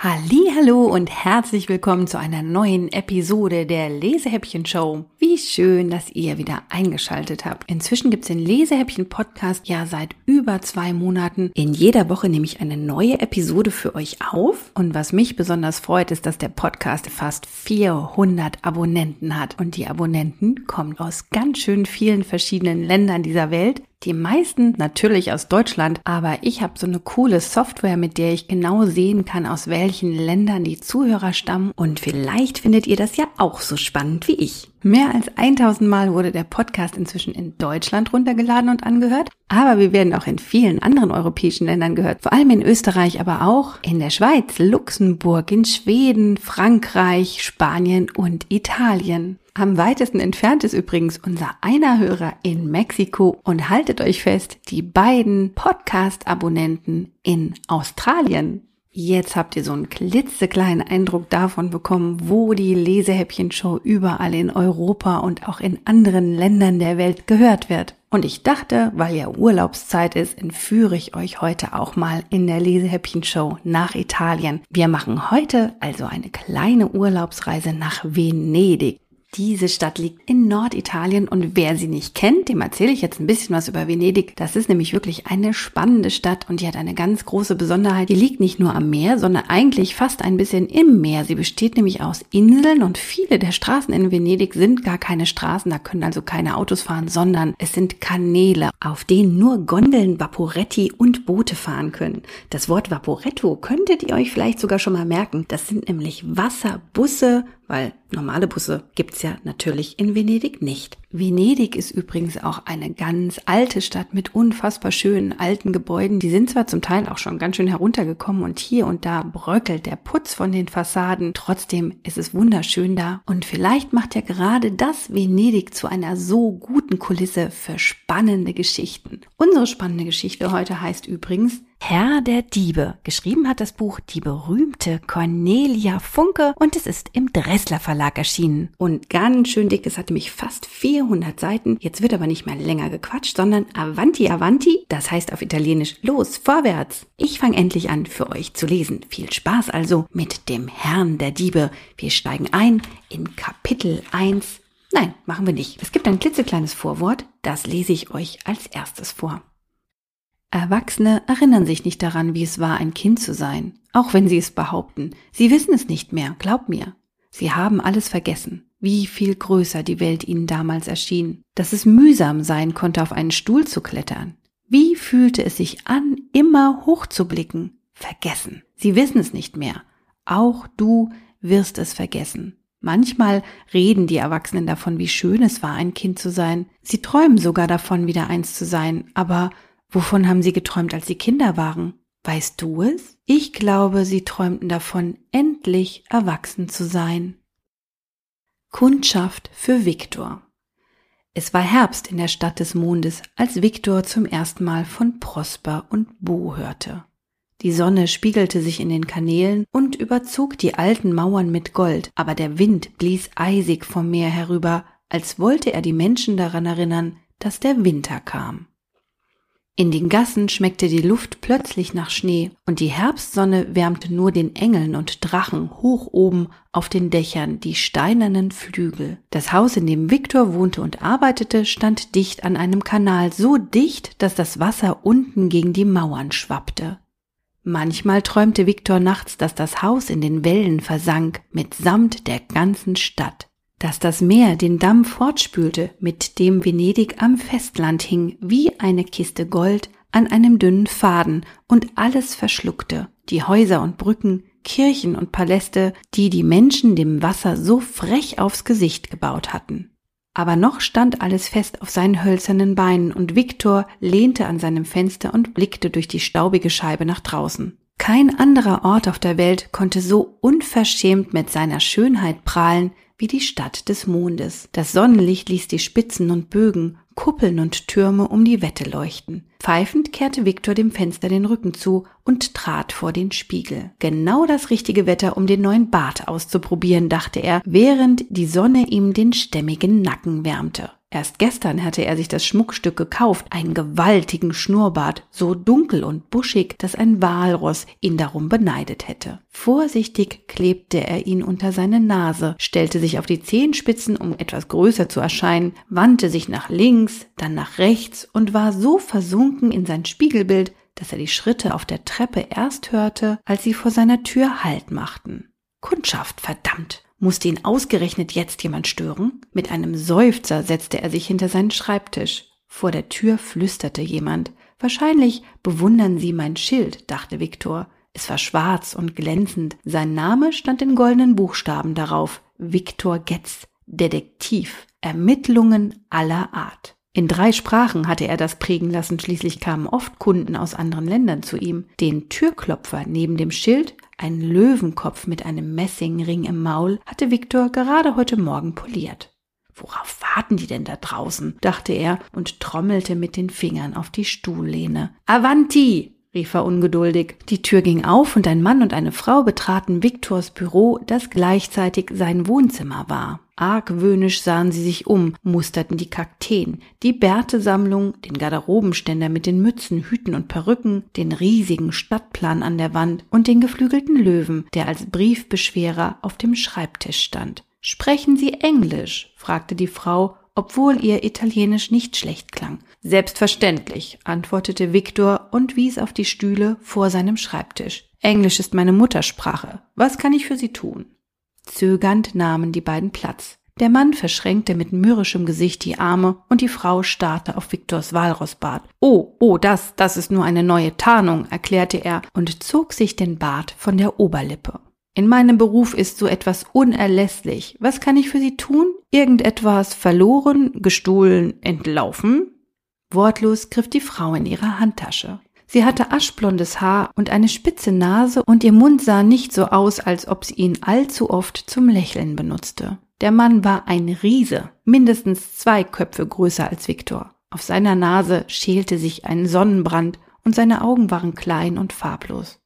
Hallo und herzlich willkommen zu einer neuen Episode der Lesehäppchen Show. Wie schön, dass ihr wieder eingeschaltet habt. Inzwischen gibt's den Lesehäppchen Podcast ja seit über zwei Monaten. In jeder Woche nehme ich eine neue Episode für euch auf. Und was mich besonders freut, ist, dass der Podcast fast 400 Abonnenten hat. Und die Abonnenten kommen aus ganz schön vielen verschiedenen Ländern dieser Welt. Die meisten natürlich aus Deutschland, aber ich habe so eine coole Software, mit der ich genau sehen kann, aus welchen Ländern die Zuhörer stammen und vielleicht findet ihr das ja auch so spannend wie ich. Mehr als 1000 Mal wurde der Podcast inzwischen in Deutschland runtergeladen und angehört, aber wir werden auch in vielen anderen europäischen Ländern gehört, vor allem in Österreich, aber auch in der Schweiz, Luxemburg, in Schweden, Frankreich, Spanien und Italien. Am weitesten entfernt ist übrigens unser einer Hörer in Mexiko und haltet euch fest, die beiden Podcast-Abonnenten in Australien. Jetzt habt ihr so einen klitzekleinen Eindruck davon bekommen, wo die Lesehäppchen-Show überall in Europa und auch in anderen Ländern der Welt gehört wird. Und ich dachte, weil ja Urlaubszeit ist, entführe ich euch heute auch mal in der Lesehäppchen-Show nach Italien. Wir machen heute also eine kleine Urlaubsreise nach Venedig. Diese Stadt liegt in Norditalien und wer sie nicht kennt, dem erzähle ich jetzt ein bisschen was über Venedig. Das ist nämlich wirklich eine spannende Stadt und die hat eine ganz große Besonderheit. Die liegt nicht nur am Meer, sondern eigentlich fast ein bisschen im Meer. Sie besteht nämlich aus Inseln und viele der Straßen in Venedig sind gar keine Straßen, da können also keine Autos fahren, sondern es sind Kanäle, auf denen nur Gondeln, Vaporetti und Boote fahren können. Das Wort Vaporetto könntet ihr euch vielleicht sogar schon mal merken. Das sind nämlich Wasserbusse, weil normale Busse gibt's ja natürlich in Venedig nicht. Venedig ist übrigens auch eine ganz alte Stadt mit unfassbar schönen alten Gebäuden. Die sind zwar zum Teil auch schon ganz schön heruntergekommen und hier und da bröckelt der Putz von den Fassaden. Trotzdem ist es wunderschön da und vielleicht macht ja gerade das Venedig zu einer so guten Kulisse für spannende Geschichten. Unsere spannende Geschichte heute heißt übrigens Herr der Diebe. Geschrieben hat das Buch die berühmte Cornelia Funke und es ist im Dressler Verlag erschienen. Und ganz schön dick, es hatte mich fast 400 Seiten. Jetzt wird aber nicht mehr länger gequatscht, sondern Avanti Avanti, das heißt auf Italienisch los, vorwärts. Ich fange endlich an für euch zu lesen. Viel Spaß also mit dem Herrn der Diebe. Wir steigen ein in Kapitel 1. Nein, machen wir nicht. Es gibt ein klitzekleines Vorwort, das lese ich euch als erstes vor. Erwachsene erinnern sich nicht daran, wie es war, ein Kind zu sein, auch wenn sie es behaupten. Sie wissen es nicht mehr, glaub mir. Sie haben alles vergessen, wie viel größer die Welt ihnen damals erschien, dass es mühsam sein konnte, auf einen Stuhl zu klettern. Wie fühlte es sich an, immer hochzublicken? Vergessen. Sie wissen es nicht mehr. Auch du wirst es vergessen. Manchmal reden die Erwachsenen davon, wie schön es war, ein Kind zu sein. Sie träumen sogar davon, wieder eins zu sein, aber Wovon haben Sie geträumt, als Sie Kinder waren? Weißt du es? Ich glaube, Sie träumten davon, endlich erwachsen zu sein. Kundschaft für Viktor. Es war Herbst in der Stadt des Mondes, als Viktor zum ersten Mal von Prosper und Bo hörte. Die Sonne spiegelte sich in den Kanälen und überzog die alten Mauern mit Gold, aber der Wind blies eisig vom Meer herüber, als wollte er die Menschen daran erinnern, dass der Winter kam. In den Gassen schmeckte die Luft plötzlich nach Schnee und die Herbstsonne wärmte nur den Engeln und Drachen hoch oben auf den Dächern die steinernen Flügel. Das Haus, in dem Viktor wohnte und arbeitete, stand dicht an einem Kanal, so dicht, dass das Wasser unten gegen die Mauern schwappte. Manchmal träumte Viktor nachts, dass das Haus in den Wellen versank, mitsamt der ganzen Stadt dass das Meer den Damm fortspülte, mit dem Venedig am Festland hing, wie eine Kiste Gold an einem dünnen Faden und alles verschluckte, die Häuser und Brücken, Kirchen und Paläste, die die Menschen dem Wasser so frech aufs Gesicht gebaut hatten. Aber noch stand alles fest auf seinen hölzernen Beinen und Viktor lehnte an seinem Fenster und blickte durch die staubige Scheibe nach draußen. Kein anderer Ort auf der Welt konnte so unverschämt mit seiner Schönheit prahlen wie die Stadt des Mondes. Das Sonnenlicht ließ die Spitzen und Bögen, Kuppeln und Türme um die Wette leuchten. Pfeifend kehrte Viktor dem Fenster den Rücken zu und trat vor den Spiegel. Genau das richtige Wetter, um den neuen Bart auszuprobieren, dachte er, während die Sonne ihm den stämmigen Nacken wärmte. Erst gestern hatte er sich das Schmuckstück gekauft, einen gewaltigen Schnurrbart, so dunkel und buschig, dass ein Walross ihn darum beneidet hätte. Vorsichtig klebte er ihn unter seine Nase, stellte sich auf die Zehenspitzen, um etwas größer zu erscheinen, wandte sich nach links, dann nach rechts und war so versunken in sein Spiegelbild, dass er die Schritte auf der Treppe erst hörte, als sie vor seiner Tür Halt machten. Kundschaft, verdammt! Musste ihn ausgerechnet jetzt jemand stören? Mit einem Seufzer setzte er sich hinter seinen Schreibtisch. Vor der Tür flüsterte jemand. Wahrscheinlich bewundern Sie mein Schild, dachte Viktor. Es war schwarz und glänzend. Sein Name stand in goldenen Buchstaben darauf. Viktor Getz, Detektiv. Ermittlungen aller Art. In drei Sprachen hatte er das prägen lassen, schließlich kamen oft Kunden aus anderen Ländern zu ihm. Den Türklopfer neben dem Schild ein Löwenkopf mit einem Messingring im Maul hatte Viktor gerade heute Morgen poliert. Worauf warten die denn da draußen? dachte er und trommelte mit den Fingern auf die Stuhllehne. Avanti! Rief er ungeduldig. Die Tür ging auf und ein Mann und eine Frau betraten Viktors Büro, das gleichzeitig sein Wohnzimmer war. Argwöhnisch sahen sie sich um, musterten die Kakteen, die Bärtesammlung, den Garderobenständer mit den Mützen, Hüten und Perücken, den riesigen Stadtplan an der Wand und den geflügelten Löwen, der als Briefbeschwerer auf dem Schreibtisch stand. Sprechen Sie Englisch? fragte die Frau, obwohl ihr Italienisch nicht schlecht klang. Selbstverständlich, antwortete Viktor und wies auf die Stühle vor seinem Schreibtisch. Englisch ist meine Muttersprache. Was kann ich für Sie tun? Zögernd nahmen die beiden Platz. Der Mann verschränkte mit mürrischem Gesicht die Arme und die Frau starrte auf Viktors Walrossbart. Oh, oh, das, das ist nur eine neue Tarnung, erklärte er und zog sich den Bart von der Oberlippe. In meinem Beruf ist so etwas unerlässlich. Was kann ich für Sie tun? Irgendetwas verloren, gestohlen, entlaufen? Wortlos griff die Frau in ihre Handtasche. Sie hatte aschblondes Haar und eine spitze Nase und ihr Mund sah nicht so aus, als ob sie ihn allzu oft zum Lächeln benutzte. Der Mann war ein Riese, mindestens zwei Köpfe größer als Viktor. Auf seiner Nase schälte sich ein Sonnenbrand und seine Augen waren klein und farblos.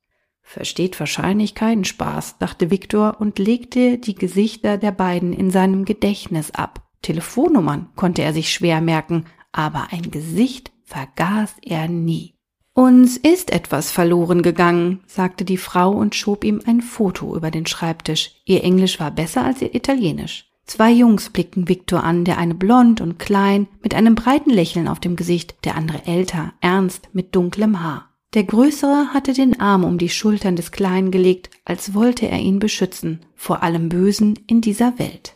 Versteht wahrscheinlich keinen Spaß, dachte Viktor und legte die Gesichter der beiden in seinem Gedächtnis ab. Telefonnummern konnte er sich schwer merken, aber ein Gesicht vergaß er nie. Uns ist etwas verloren gegangen, sagte die Frau und schob ihm ein Foto über den Schreibtisch. Ihr Englisch war besser als ihr Italienisch. Zwei Jungs blickten Viktor an, der eine blond und klein, mit einem breiten Lächeln auf dem Gesicht, der andere älter, ernst, mit dunklem Haar. Der Größere hatte den Arm um die Schultern des Kleinen gelegt, als wollte er ihn beschützen, vor allem Bösen in dieser Welt.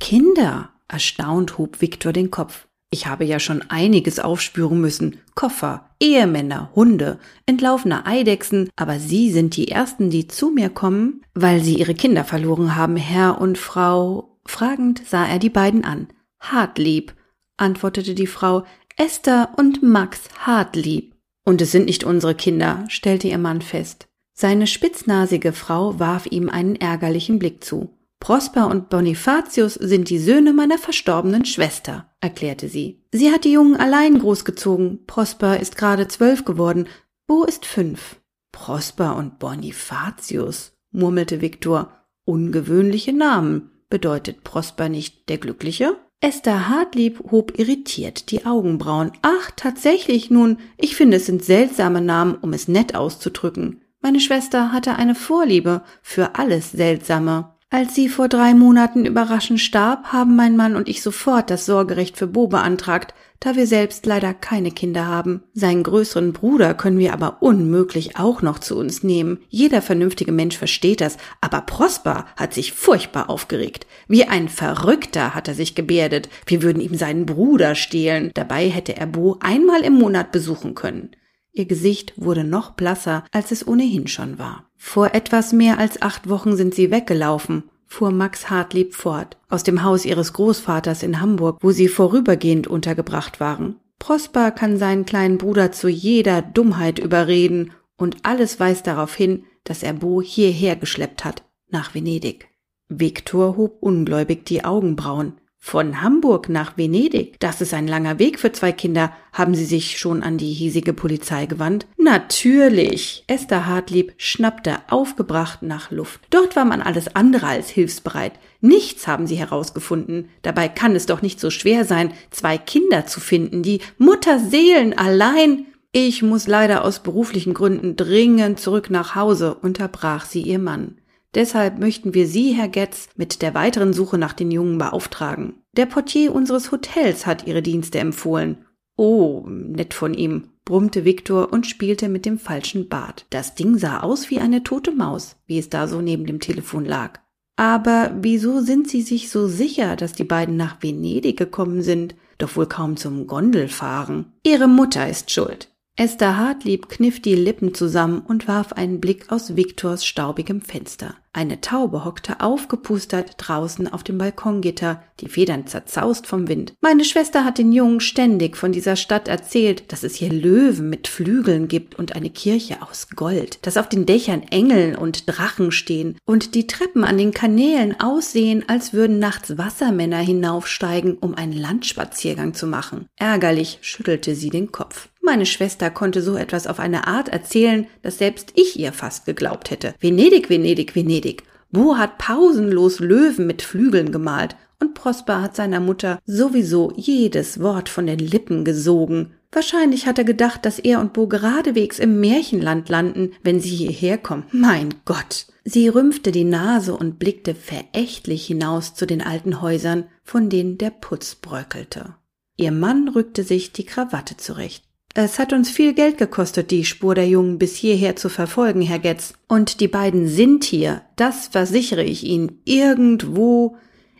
Kinder! Erstaunt hob Viktor den Kopf. Ich habe ja schon einiges aufspüren müssen. Koffer, Ehemänner, Hunde, entlaufene Eidechsen, aber Sie sind die Ersten, die zu mir kommen, weil Sie Ihre Kinder verloren haben, Herr und Frau. Fragend sah er die beiden an. Hartlieb, antwortete die Frau, Esther und Max Hartlieb. Und es sind nicht unsere Kinder, stellte ihr Mann fest. Seine spitznasige Frau warf ihm einen ärgerlichen Blick zu. Prosper und Bonifatius sind die Söhne meiner verstorbenen Schwester, erklärte sie. Sie hat die Jungen allein großgezogen. Prosper ist gerade zwölf geworden. Wo ist fünf? Prosper und Bonifatius, murmelte Viktor. Ungewöhnliche Namen. Bedeutet Prosper nicht der Glückliche? Esther Hartlieb hob irritiert die Augenbrauen. Ach, tatsächlich nun, ich finde es sind seltsame Namen, um es nett auszudrücken. Meine Schwester hatte eine Vorliebe für alles Seltsame. Als sie vor drei Monaten überraschend starb, haben mein Mann und ich sofort das Sorgerecht für Bo beantragt, da wir selbst leider keine Kinder haben. Seinen größeren Bruder können wir aber unmöglich auch noch zu uns nehmen. Jeder vernünftige Mensch versteht das, aber Prosper hat sich furchtbar aufgeregt. Wie ein Verrückter hat er sich gebärdet. Wir würden ihm seinen Bruder stehlen. Dabei hätte er Bo einmal im Monat besuchen können. Ihr Gesicht wurde noch blasser, als es ohnehin schon war. Vor etwas mehr als acht Wochen sind sie weggelaufen, fuhr Max Hartlieb fort, aus dem Haus ihres Großvaters in Hamburg, wo sie vorübergehend untergebracht waren. Prosper kann seinen kleinen Bruder zu jeder Dummheit überreden, und alles weist darauf hin, dass er Bo hierher geschleppt hat, nach Venedig. Viktor hob ungläubig die Augenbrauen. Von Hamburg nach Venedig. Das ist ein langer Weg für zwei Kinder. Haben Sie sich schon an die hiesige Polizei gewandt? Natürlich. Esther Hartlieb schnappte aufgebracht nach Luft. Dort war man alles andere als hilfsbereit. Nichts haben sie herausgefunden. Dabei kann es doch nicht so schwer sein, zwei Kinder zu finden, die Mutterseelen allein. Ich muss leider aus beruflichen Gründen dringend zurück nach Hause, unterbrach sie ihr Mann. Deshalb möchten wir Sie, Herr Getz, mit der weiteren Suche nach den Jungen beauftragen. Der Portier unseres Hotels hat Ihre Dienste empfohlen. Oh, nett von ihm, brummte Viktor und spielte mit dem falschen Bart. Das Ding sah aus wie eine tote Maus, wie es da so neben dem Telefon lag. Aber wieso sind Sie sich so sicher, dass die beiden nach Venedig gekommen sind? Doch wohl kaum zum Gondelfahren. Ihre Mutter ist schuld. Esther Hartlieb kniff die Lippen zusammen und warf einen Blick aus Viktors staubigem Fenster. Eine Taube hockte aufgepustert draußen auf dem Balkongitter, die Federn zerzaust vom Wind. Meine Schwester hat den Jungen ständig von dieser Stadt erzählt, dass es hier Löwen mit Flügeln gibt und eine Kirche aus Gold, dass auf den Dächern Engel und Drachen stehen und die Treppen an den Kanälen aussehen, als würden nachts Wassermänner hinaufsteigen, um einen Landspaziergang zu machen. Ärgerlich schüttelte sie den Kopf. Meine Schwester konnte so etwas auf eine Art erzählen, dass selbst ich ihr fast geglaubt hätte. Venedig, Venedig, Venedig. Bo hat pausenlos Löwen mit Flügeln gemalt und Prosper hat seiner Mutter sowieso jedes Wort von den Lippen gesogen. Wahrscheinlich hat er gedacht, dass er und Bo geradewegs im Märchenland landen, wenn sie hierher kommen. Mein Gott! Sie rümpfte die Nase und blickte verächtlich hinaus zu den alten Häusern, von denen der Putz bröckelte. Ihr Mann rückte sich die Krawatte zurecht. Es hat uns viel Geld gekostet, die Spur der Jungen bis hierher zu verfolgen, Herr Getz. Und die beiden sind hier, das versichere ich Ihnen, irgendwo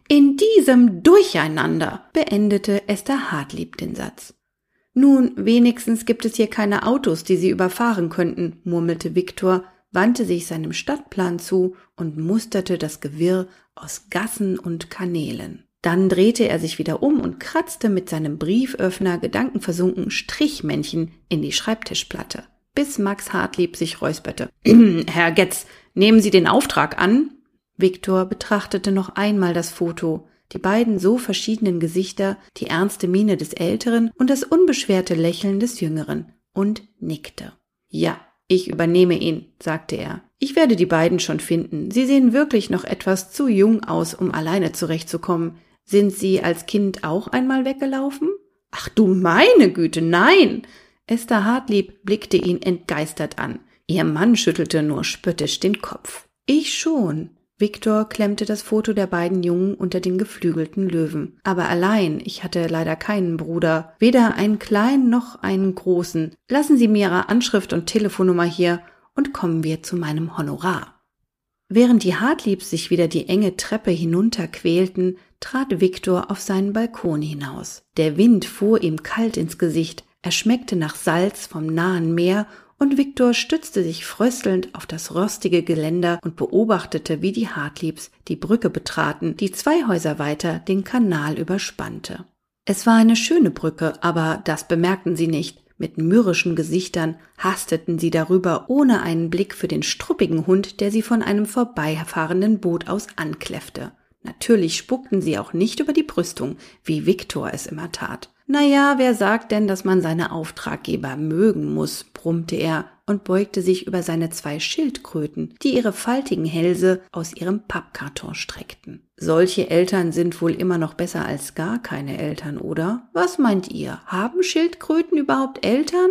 in diesem Durcheinander, beendete Esther Hartlieb den Satz. Nun, wenigstens gibt es hier keine Autos, die sie überfahren könnten, murmelte Viktor, wandte sich seinem Stadtplan zu und musterte das Gewirr aus Gassen und Kanälen. Dann drehte er sich wieder um und kratzte mit seinem Brieföffner gedankenversunken Strichmännchen in die Schreibtischplatte, bis Max Hartlieb sich räusperte. Herr Getz, nehmen Sie den Auftrag an? Viktor betrachtete noch einmal das Foto, die beiden so verschiedenen Gesichter, die ernste Miene des Älteren und das unbeschwerte Lächeln des Jüngeren, und nickte. Ja, ich übernehme ihn, sagte er. Ich werde die beiden schon finden. Sie sehen wirklich noch etwas zu jung aus, um alleine zurechtzukommen. Sind Sie als Kind auch einmal weggelaufen? Ach du meine Güte, nein! Esther Hartlieb blickte ihn entgeistert an. Ihr Mann schüttelte nur spöttisch den Kopf. Ich schon. Viktor klemmte das Foto der beiden Jungen unter den geflügelten Löwen. Aber allein, ich hatte leider keinen Bruder, weder einen kleinen noch einen großen. Lassen Sie mir Ihre Anschrift und Telefonnummer hier und kommen wir zu meinem Honorar. Während die Hartliebs sich wieder die enge Treppe hinunterquälten, trat Viktor auf seinen Balkon hinaus. Der Wind fuhr ihm kalt ins Gesicht, er schmeckte nach Salz vom nahen Meer und Viktor stützte sich fröstelnd auf das rostige Geländer und beobachtete, wie die Hartliebs die Brücke betraten, die zwei Häuser weiter den Kanal überspannte. Es war eine schöne Brücke, aber das bemerkten sie nicht. Mit mürrischen Gesichtern hasteten sie darüber, ohne einen Blick für den struppigen Hund, der sie von einem vorbeifahrenden Boot aus ankläffte. Natürlich spuckten sie auch nicht über die Brüstung, wie Viktor es immer tat. Naja, wer sagt denn, dass man seine Auftraggeber mögen muss, brummte er und beugte sich über seine zwei Schildkröten, die ihre faltigen Hälse aus ihrem Pappkarton streckten. Solche Eltern sind wohl immer noch besser als gar keine Eltern, oder? Was meint ihr? Haben Schildkröten überhaupt Eltern?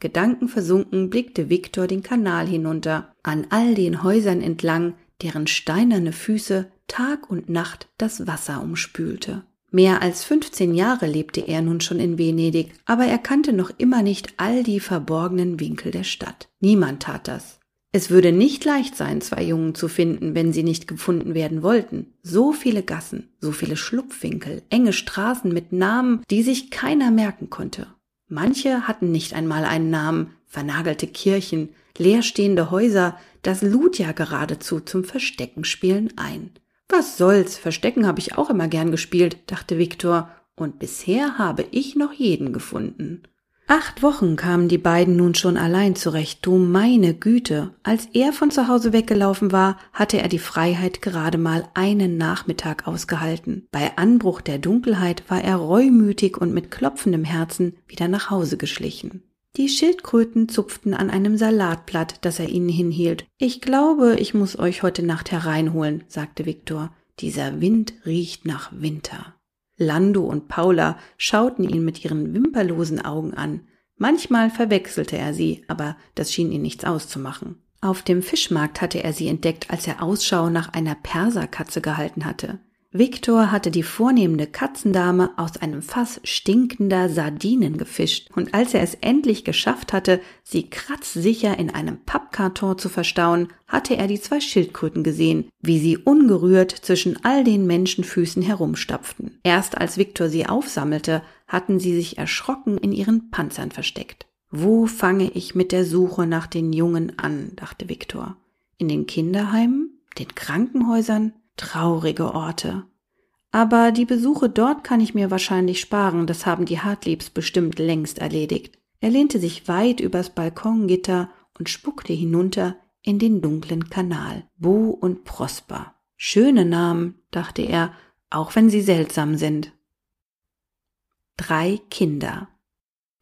Gedankenversunken blickte Viktor den Kanal hinunter, an all den Häusern entlang, deren steinerne Füße Tag und Nacht das Wasser umspülte. Mehr als 15 Jahre lebte er nun schon in Venedig, aber er kannte noch immer nicht all die verborgenen Winkel der Stadt. Niemand tat das. Es würde nicht leicht sein, zwei Jungen zu finden, wenn sie nicht gefunden werden wollten. So viele Gassen, so viele Schlupfwinkel, enge Straßen mit Namen, die sich keiner merken konnte. Manche hatten nicht einmal einen Namen, vernagelte Kirchen, leerstehende Häuser, das lud ja geradezu zum Versteckenspielen ein. Was soll's, Verstecken habe ich auch immer gern gespielt, dachte Viktor, und bisher habe ich noch jeden gefunden. Acht Wochen kamen die beiden nun schon allein zurecht. Du meine Güte. Als er von zu Hause weggelaufen war, hatte er die Freiheit gerade mal einen Nachmittag ausgehalten. Bei Anbruch der Dunkelheit war er reumütig und mit klopfendem Herzen wieder nach Hause geschlichen. Die Schildkröten zupften an einem Salatblatt, das er ihnen hinhielt. Ich glaube, ich muss euch heute Nacht hereinholen, sagte Viktor. Dieser Wind riecht nach Winter. Lando und Paula schauten ihn mit ihren wimperlosen Augen an. Manchmal verwechselte er sie, aber das schien ihn nichts auszumachen. Auf dem Fischmarkt hatte er sie entdeckt, als er Ausschau nach einer Perserkatze gehalten hatte. Viktor hatte die vornehmende Katzendame aus einem Fass stinkender Sardinen gefischt, und als er es endlich geschafft hatte, sie kratzsicher in einem Pappkarton zu verstauen, hatte er die zwei Schildkröten gesehen, wie sie ungerührt zwischen all den Menschenfüßen herumstapften. Erst als Viktor sie aufsammelte, hatten sie sich erschrocken in ihren Panzern versteckt. Wo fange ich mit der Suche nach den Jungen an? dachte Viktor. In den Kinderheimen? Den Krankenhäusern? Traurige Orte. Aber die Besuche dort kann ich mir wahrscheinlich sparen, das haben die Hartliebs bestimmt längst erledigt. Er lehnte sich weit übers Balkongitter und spuckte hinunter in den dunklen Kanal. Bo und Prosper. Schöne Namen, dachte er, auch wenn sie seltsam sind. Drei Kinder.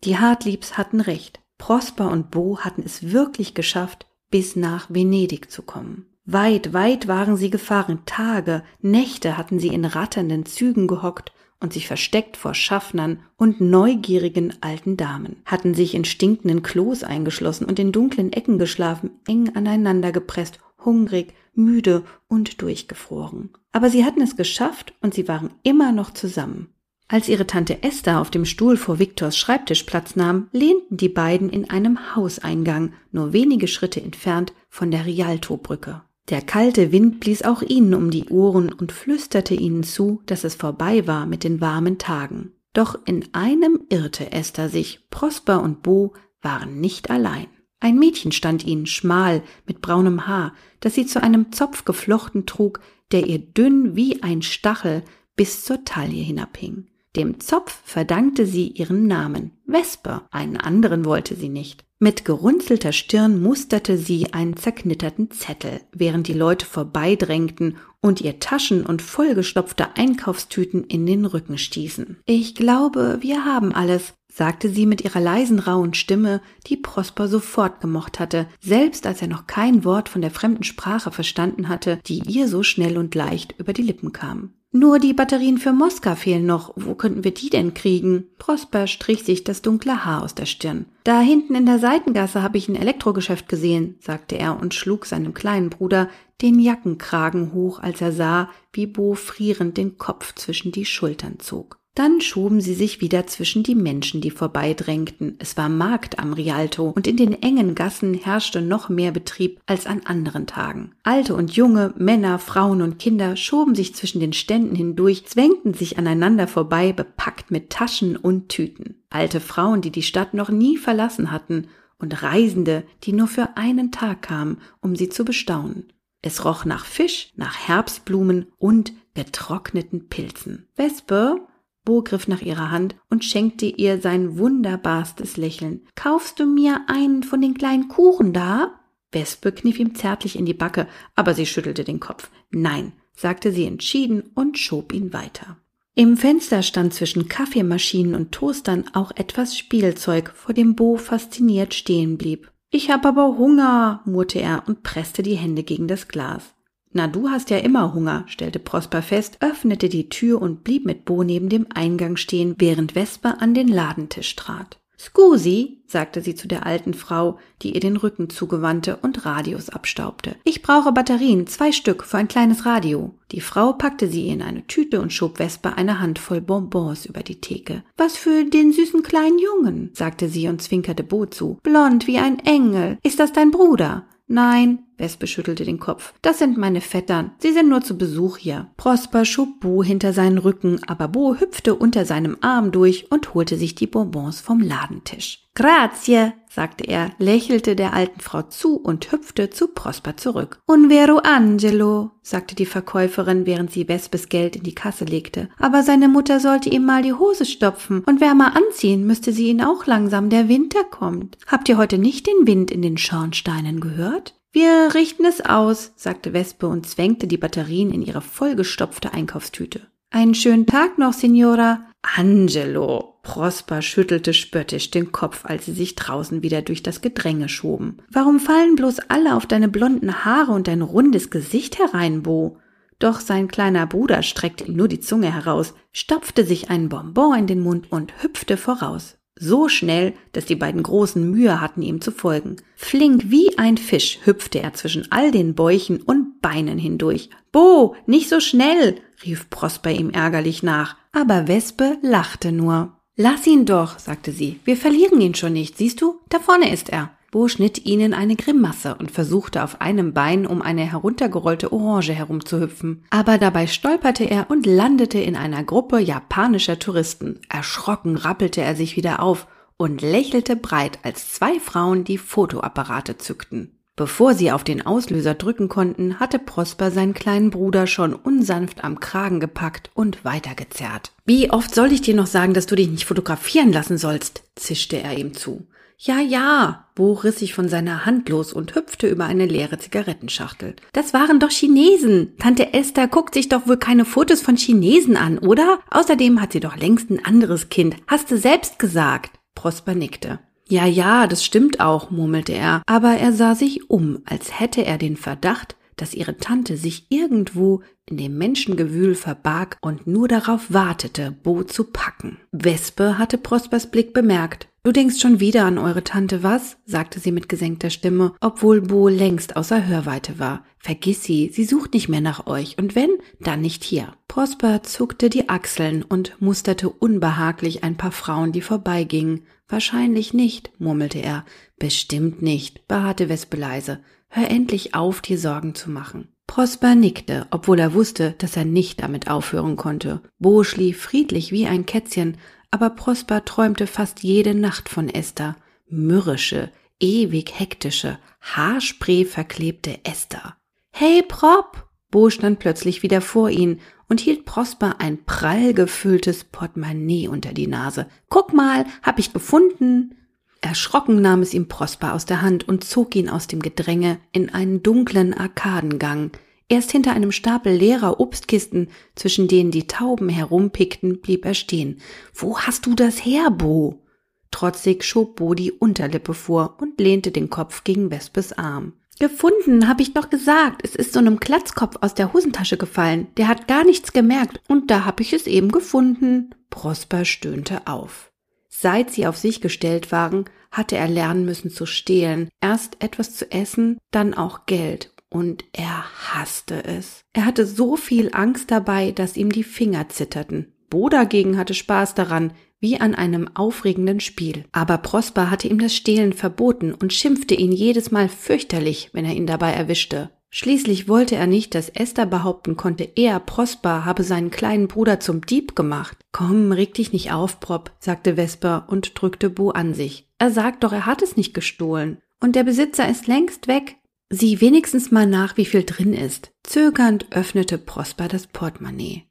Die Hartliebs hatten recht. Prosper und Bo hatten es wirklich geschafft, bis nach Venedig zu kommen. Weit, weit waren sie gefahren, Tage, Nächte hatten sie in ratternden Zügen gehockt und sich versteckt vor Schaffnern und neugierigen alten Damen, hatten sich in stinkenden Klos eingeschlossen und in dunklen Ecken geschlafen, eng aneinander gepresst, hungrig, müde und durchgefroren. Aber sie hatten es geschafft und sie waren immer noch zusammen. Als ihre Tante Esther auf dem Stuhl vor Viktors Schreibtisch Platz nahm, lehnten die beiden in einem Hauseingang, nur wenige Schritte entfernt von der Rialto-Brücke. Der kalte Wind blies auch ihnen um die Ohren und flüsterte ihnen zu, dass es vorbei war mit den warmen Tagen. Doch in einem irrte Esther sich, Prosper und Bo waren nicht allein. Ein Mädchen stand ihnen schmal mit braunem Haar, das sie zu einem Zopf geflochten trug, der ihr dünn wie ein Stachel bis zur Taille hinabhing. Dem Zopf verdankte sie ihren Namen. Vesper, einen anderen wollte sie nicht. Mit gerunzelter Stirn musterte sie einen zerknitterten Zettel, während die Leute vorbeidrängten und ihr Taschen und vollgestopfte Einkaufstüten in den Rücken stießen. Ich glaube, wir haben alles, sagte sie mit ihrer leisen rauen Stimme, die Prosper sofort gemocht hatte, selbst als er noch kein Wort von der fremden Sprache verstanden hatte, die ihr so schnell und leicht über die Lippen kam. Nur die Batterien für Moskau fehlen noch. Wo könnten wir die denn kriegen? Prosper strich sich das dunkle Haar aus der Stirn. Da hinten in der Seitengasse habe ich ein Elektrogeschäft gesehen, sagte er und schlug seinem kleinen Bruder den Jackenkragen hoch, als er sah, wie Bo frierend den Kopf zwischen die Schultern zog. Dann schoben sie sich wieder zwischen die Menschen, die vorbeidrängten. Es war Markt am Rialto und in den engen Gassen herrschte noch mehr Betrieb als an anderen Tagen. Alte und junge, Männer, Frauen und Kinder schoben sich zwischen den Ständen hindurch, zwängten sich aneinander vorbei, bepackt mit Taschen und Tüten. Alte Frauen, die die Stadt noch nie verlassen hatten, und Reisende, die nur für einen Tag kamen, um sie zu bestaunen. Es roch nach Fisch, nach Herbstblumen und getrockneten Pilzen. Vesper Bo griff nach ihrer Hand und schenkte ihr sein wunderbarstes Lächeln. Kaufst du mir einen von den kleinen Kuchen da? Wespe kniff ihm zärtlich in die Backe, aber sie schüttelte den Kopf. Nein, sagte sie entschieden und schob ihn weiter. Im Fenster stand zwischen Kaffeemaschinen und Toastern auch etwas Spielzeug, vor dem Bo fasziniert stehen blieb. Ich hab aber Hunger, murrte er und presste die Hände gegen das Glas. Na, du hast ja immer Hunger, stellte Prosper fest, öffnete die Tür und blieb mit Bo neben dem Eingang stehen, während Vesper an den Ladentisch trat. Scusi, sagte sie zu der alten Frau, die ihr den Rücken zugewandte und Radios abstaubte. Ich brauche Batterien, zwei Stück für ein kleines Radio. Die Frau packte sie in eine Tüte und schob Vesper eine Handvoll Bonbons über die Theke. Was für den süßen kleinen Jungen, sagte sie und zwinkerte Bo zu. Blond wie ein Engel. Ist das dein Bruder? Nein, Wespe schüttelte den Kopf. Das sind meine Vettern. Sie sind nur zu Besuch hier. Prosper schob Bo hinter seinen Rücken, aber Bo hüpfte unter seinem Arm durch und holte sich die Bonbons vom Ladentisch. Grazie, sagte er, lächelte der alten Frau zu und hüpfte zu Prosper zurück. Un vero Angelo, sagte die Verkäuferin, während sie Wespes Geld in die Kasse legte. Aber seine Mutter sollte ihm mal die Hose stopfen und wärmer anziehen, müsste sie ihn auch langsam, der Winter kommt. Habt ihr heute nicht den Wind in den Schornsteinen gehört? Wir richten es aus, sagte Wespe und zwängte die Batterien in ihre vollgestopfte Einkaufstüte. Einen schönen Tag noch, Signora. Angelo. Prosper schüttelte spöttisch den Kopf, als sie sich draußen wieder durch das Gedränge schoben. Warum fallen bloß alle auf deine blonden Haare und dein rundes Gesicht herein, Bo? Doch sein kleiner Bruder streckte ihm nur die Zunge heraus, stopfte sich einen Bonbon in den Mund und hüpfte voraus. So schnell, dass die beiden Großen Mühe hatten, ihm zu folgen. Flink wie ein Fisch hüpfte er zwischen all den Bäuchen und Beinen hindurch. Bo, nicht so schnell, rief Prosper ihm ärgerlich nach, aber Wespe lachte nur. Lass ihn doch, sagte sie, wir verlieren ihn schon nicht, siehst du, da vorne ist er. Bo schnitt ihnen eine Grimasse und versuchte auf einem Bein um eine heruntergerollte Orange herumzuhüpfen. Aber dabei stolperte er und landete in einer Gruppe japanischer Touristen. Erschrocken rappelte er sich wieder auf und lächelte breit, als zwei Frauen die Fotoapparate zückten. Bevor sie auf den Auslöser drücken konnten, hatte Prosper seinen kleinen Bruder schon unsanft am Kragen gepackt und weitergezerrt. Wie oft soll ich dir noch sagen, dass du dich nicht fotografieren lassen sollst? zischte er ihm zu. Ja, ja, Bo riss sich von seiner Hand los und hüpfte über eine leere Zigarettenschachtel. Das waren doch Chinesen. Tante Esther guckt sich doch wohl keine Fotos von Chinesen an, oder? Außerdem hat sie doch längst ein anderes Kind. Hast du selbst gesagt. Prosper nickte. Ja, ja, das stimmt auch, murmelte er, aber er sah sich um, als hätte er den Verdacht, dass ihre Tante sich irgendwo in dem Menschengewühl verbarg und nur darauf wartete, Bo zu packen. Wespe hatte Prospers Blick bemerkt. Du denkst schon wieder an eure Tante, was? sagte sie mit gesenkter Stimme, obwohl Bo längst außer Hörweite war. Vergiss sie, sie sucht nicht mehr nach euch, und wenn, dann nicht hier. Prosper zuckte die Achseln und musterte unbehaglich ein paar Frauen, die vorbeigingen. Wahrscheinlich nicht, murmelte er. Bestimmt nicht, beharrte Wespe leise. Hör endlich auf, dir Sorgen zu machen. Prosper nickte, obwohl er wusste, dass er nicht damit aufhören konnte. Bo schlief friedlich wie ein Kätzchen, aber Prosper träumte fast jede Nacht von Esther. Mürrische, ewig hektische, Haarspray verklebte Esther. Hey, Prop! Bo stand plötzlich wieder vor ihn und hielt Prosper ein prall gefülltes Portemonnaie unter die Nase. Guck mal, hab ich gefunden. Erschrocken nahm es ihm Prosper aus der Hand und zog ihn aus dem Gedränge in einen dunklen Arkadengang. Erst hinter einem Stapel leerer Obstkisten, zwischen denen die Tauben herumpickten, blieb er stehen. Wo hast du das her, Bo? Trotzig schob Bo die Unterlippe vor und lehnte den Kopf gegen Wespes Arm. Gefunden, hab ich doch gesagt. Es ist so einem Klatzkopf aus der Hosentasche gefallen. Der hat gar nichts gemerkt und da hab ich es eben gefunden. Prosper stöhnte auf. Seit sie auf sich gestellt waren, hatte er lernen müssen zu stehlen. Erst etwas zu essen, dann auch Geld. Und er hasste es. Er hatte so viel Angst dabei, dass ihm die Finger zitterten. Bo dagegen hatte Spaß daran, wie an einem aufregenden Spiel. Aber Prosper hatte ihm das Stehlen verboten und schimpfte ihn jedes Mal fürchterlich, wenn er ihn dabei erwischte. Schließlich wollte er nicht, dass Esther behaupten konnte, er, Prosper, habe seinen kleinen Bruder zum Dieb gemacht. Komm, reg dich nicht auf, Prop, sagte Vesper und drückte Bo an sich. Er sagt doch, er hat es nicht gestohlen. Und der Besitzer ist längst weg. Sieh wenigstens mal nach, wie viel drin ist. Zögernd öffnete Prosper das Portemonnaie.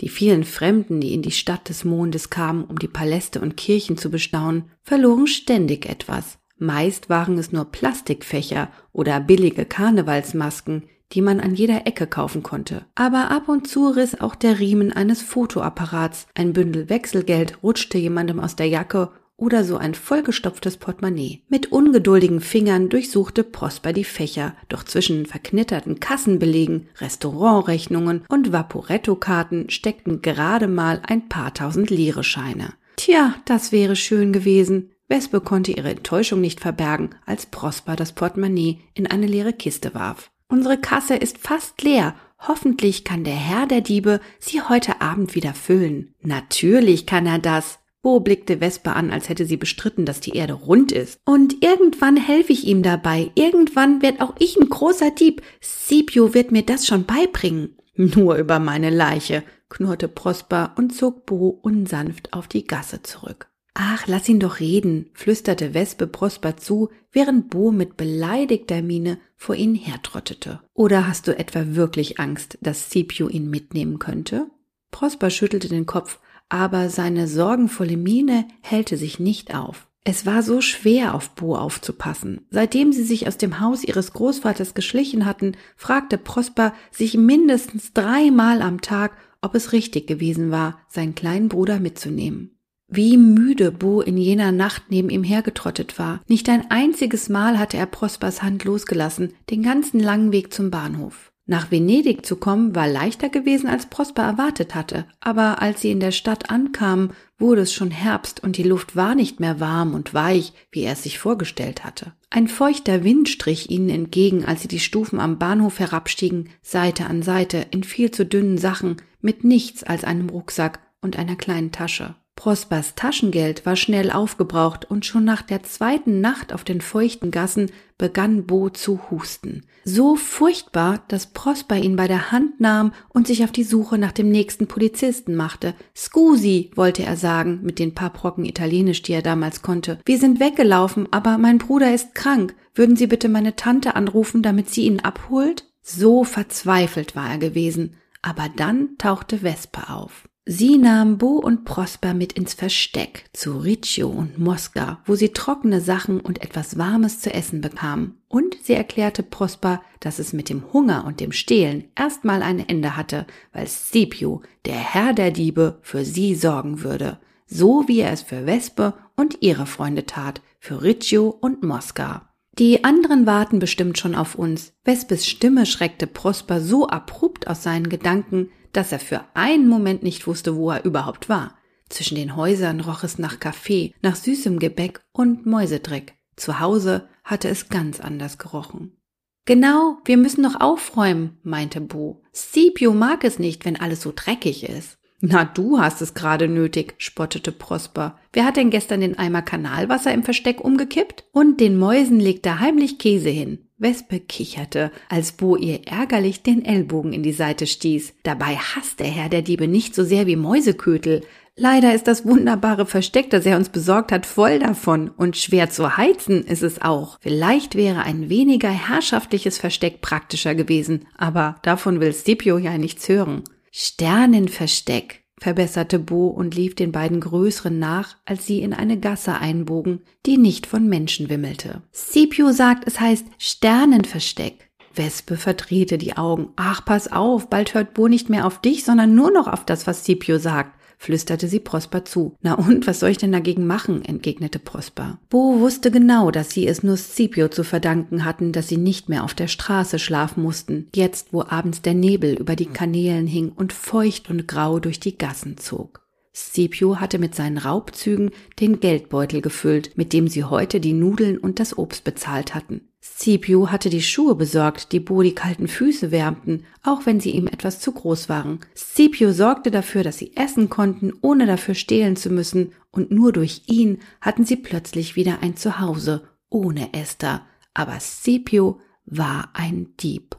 Die vielen Fremden, die in die Stadt des Mondes kamen, um die Paläste und Kirchen zu bestaunen, verloren ständig etwas. Meist waren es nur Plastikfächer oder billige Karnevalsmasken, die man an jeder Ecke kaufen konnte. Aber ab und zu riss auch der Riemen eines Fotoapparats, ein Bündel Wechselgeld rutschte jemandem aus der Jacke oder so ein vollgestopftes Portemonnaie. Mit ungeduldigen Fingern durchsuchte Prosper die Fächer, doch zwischen verknitterten Kassenbelegen, Restaurantrechnungen und Vaporetto-Karten steckten gerade mal ein paar tausend Lire-Scheine. Tja, das wäre schön gewesen. Wespe konnte ihre Enttäuschung nicht verbergen, als Prosper das Portemonnaie in eine leere Kiste warf. Unsere Kasse ist fast leer. Hoffentlich kann der Herr der Diebe sie heute Abend wieder füllen. Natürlich kann er das. Bo blickte Vespa an, als hätte sie bestritten, dass die Erde rund ist. Und irgendwann helfe ich ihm dabei. Irgendwann werd auch ich ein großer Dieb. Scipio wird mir das schon beibringen. Nur über meine Leiche, knurrte Prosper und zog Bo unsanft auf die Gasse zurück. Ach, lass ihn doch reden, flüsterte Wespe Prosper zu, während Bo mit beleidigter Miene vor ihnen hertrottete. Oder hast du etwa wirklich Angst, dass Scipio ihn mitnehmen könnte? Prosper schüttelte den Kopf, aber seine sorgenvolle Miene hellte sich nicht auf. Es war so schwer, auf Bo aufzupassen. Seitdem sie sich aus dem Haus ihres Großvaters geschlichen hatten, fragte Prosper sich mindestens dreimal am Tag, ob es richtig gewesen war, seinen kleinen Bruder mitzunehmen. Wie müde Bo in jener Nacht neben ihm hergetrottet war. Nicht ein einziges Mal hatte er Prospers Hand losgelassen, den ganzen langen Weg zum Bahnhof. Nach Venedig zu kommen war leichter gewesen, als Prosper erwartet hatte, aber als sie in der Stadt ankamen, wurde es schon Herbst und die Luft war nicht mehr warm und weich, wie er es sich vorgestellt hatte. Ein feuchter Wind strich ihnen entgegen, als sie die Stufen am Bahnhof herabstiegen, Seite an Seite, in viel zu dünnen Sachen, mit nichts als einem Rucksack und einer kleinen Tasche. Prospers Taschengeld war schnell aufgebraucht und schon nach der zweiten Nacht auf den feuchten Gassen begann Bo zu husten. So furchtbar, dass Prosper ihn bei der Hand nahm und sich auf die Suche nach dem nächsten Polizisten machte. Scusi, wollte er sagen, mit den paar Brocken Italienisch, die er damals konnte. Wir sind weggelaufen, aber mein Bruder ist krank. Würden Sie bitte meine Tante anrufen, damit sie ihn abholt? So verzweifelt war er gewesen. Aber dann tauchte Vespa auf. Sie nahm Bo und Prosper mit ins Versteck zu Riccio und Mosca, wo sie trockene Sachen und etwas Warmes zu essen bekamen. Und sie erklärte Prosper, dass es mit dem Hunger und dem Stehlen erstmal ein Ende hatte, weil Scipio, der Herr der Diebe, für sie sorgen würde. So wie er es für Wespe und ihre Freunde tat, für Riccio und Mosca. Die anderen warten bestimmt schon auf uns. Wespes Stimme schreckte Prosper so abrupt aus seinen Gedanken, dass er für einen Moment nicht wusste, wo er überhaupt war. Zwischen den Häusern roch es nach Kaffee, nach süßem Gebäck und Mäusedreck. Zu Hause hatte es ganz anders gerochen. Genau, wir müssen noch aufräumen, meinte Bo. Scipio mag es nicht, wenn alles so dreckig ist. Na, du hast es gerade nötig, spottete Prosper. Wer hat denn gestern den Eimer Kanalwasser im Versteck umgekippt? Und den Mäusen legte heimlich Käse hin. Wespe kicherte, als Bo ihr ärgerlich den Ellbogen in die Seite stieß. Dabei hasst der Herr der Diebe nicht so sehr wie Mäusekötel. Leider ist das wunderbare Versteck, das er uns besorgt hat, voll davon. Und schwer zu heizen ist es auch. Vielleicht wäre ein weniger herrschaftliches Versteck praktischer gewesen, aber davon will Scipio ja nichts hören. Sternenversteck, verbesserte Bo und lief den beiden Größeren nach, als sie in eine Gasse einbogen, die nicht von Menschen wimmelte. Scipio sagt, es heißt Sternenversteck. Wespe verdrehte die Augen. Ach, pass auf, bald hört Bo nicht mehr auf dich, sondern nur noch auf das, was Scipio sagt flüsterte sie Prosper zu. Na und, was soll ich denn dagegen machen? entgegnete Prosper. Bo wusste genau, dass sie es nur Scipio zu verdanken hatten, dass sie nicht mehr auf der Straße schlafen mussten, jetzt wo abends der Nebel über die Kanälen hing und feucht und grau durch die Gassen zog. Scipio hatte mit seinen Raubzügen den Geldbeutel gefüllt, mit dem sie heute die Nudeln und das Obst bezahlt hatten. Scipio hatte die Schuhe besorgt, die Bo die kalten Füße wärmten, auch wenn sie ihm etwas zu groß waren. Scipio sorgte dafür, dass sie essen konnten, ohne dafür stehlen zu müssen, und nur durch ihn hatten sie plötzlich wieder ein Zuhause, ohne Esther. Aber Scipio war ein Dieb.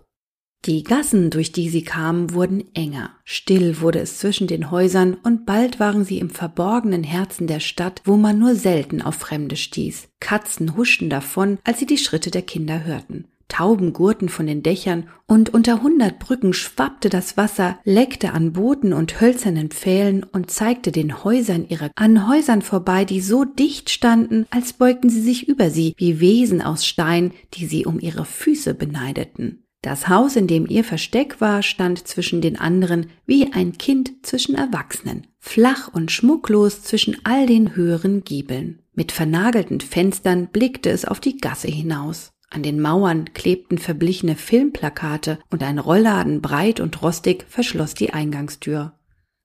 Die Gassen, durch die sie kamen, wurden enger. Still wurde es zwischen den Häusern und bald waren sie im verborgenen Herzen der Stadt, wo man nur selten auf Fremde stieß. Katzen huschten davon, als sie die Schritte der Kinder hörten. Tauben gurten von den Dächern und unter hundert Brücken schwappte das Wasser, leckte an Booten und hölzernen Pfählen und zeigte den Häusern ihre an Häusern vorbei, die so dicht standen, als beugten sie sich über sie wie Wesen aus Stein, die sie um ihre Füße beneideten. Das Haus, in dem ihr Versteck war, stand zwischen den anderen wie ein Kind zwischen Erwachsenen, flach und schmucklos zwischen all den höheren Giebeln. Mit vernagelten Fenstern blickte es auf die Gasse hinaus. An den Mauern klebten verblichene Filmplakate und ein Rollladen breit und rostig verschloss die Eingangstür.